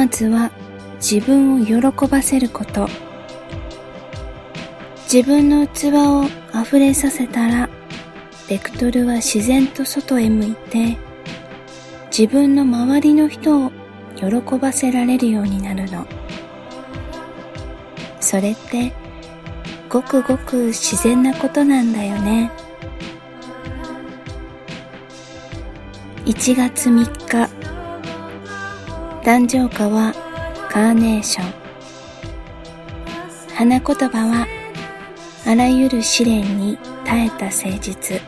まずは自分を喜ばせること。自分の器を溢れさせたらベクトルは自然と外へ向いて自分の周りの人を喜ばせられるようになるの。それってごくごく自然なことなんだよね。1月3日誕生花はカーネーション。花言葉はあらゆる試練に耐えた誠実。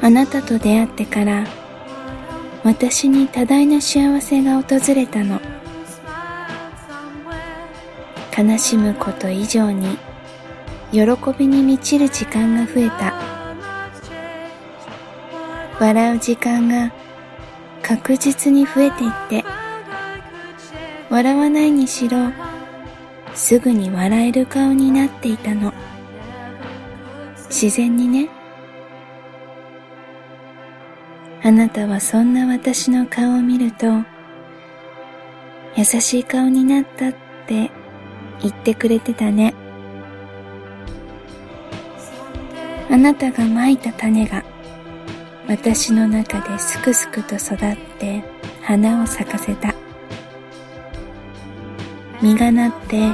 あなたと出会ってから私に多大な幸せが訪れたの。悲しむこと以上に喜びに満ちる時間が増えた。笑う時間が確実に増えていって笑わないにしろすぐに笑える顔になっていたの。自然にね。あなたはそんな私の顔を見ると優しい顔になったって言ってくれてたね。あなたがまいた種が私の中ですくすくと育って花を咲かせた。実がなって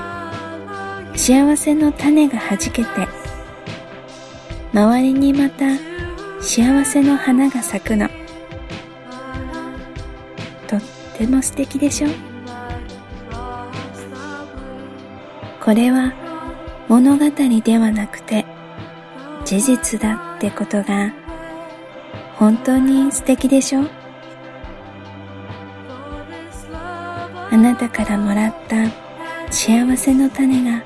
幸せの種がはじけて周りにまた幸せの花が咲くの。とっても素敵でしょ？これは物語ではなくて事実だってことが本当に素敵でしょ？あなたからもらった幸せの種が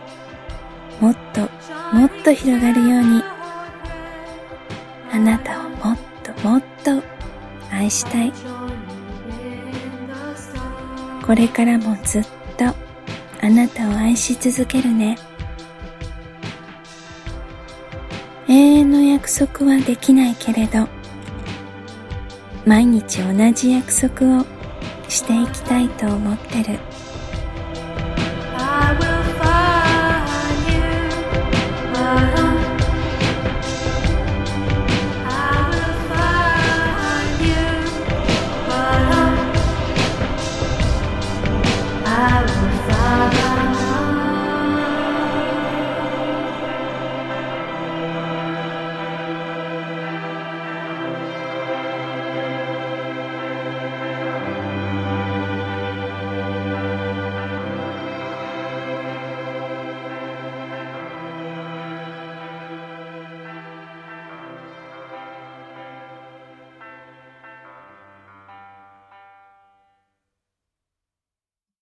もっともっと広がるようにあなたをもっともっと愛したい。これからもずっとあなたを愛し続けるね。永遠の約束はできないけれど毎日同じ約束をしていきたいと思ってる。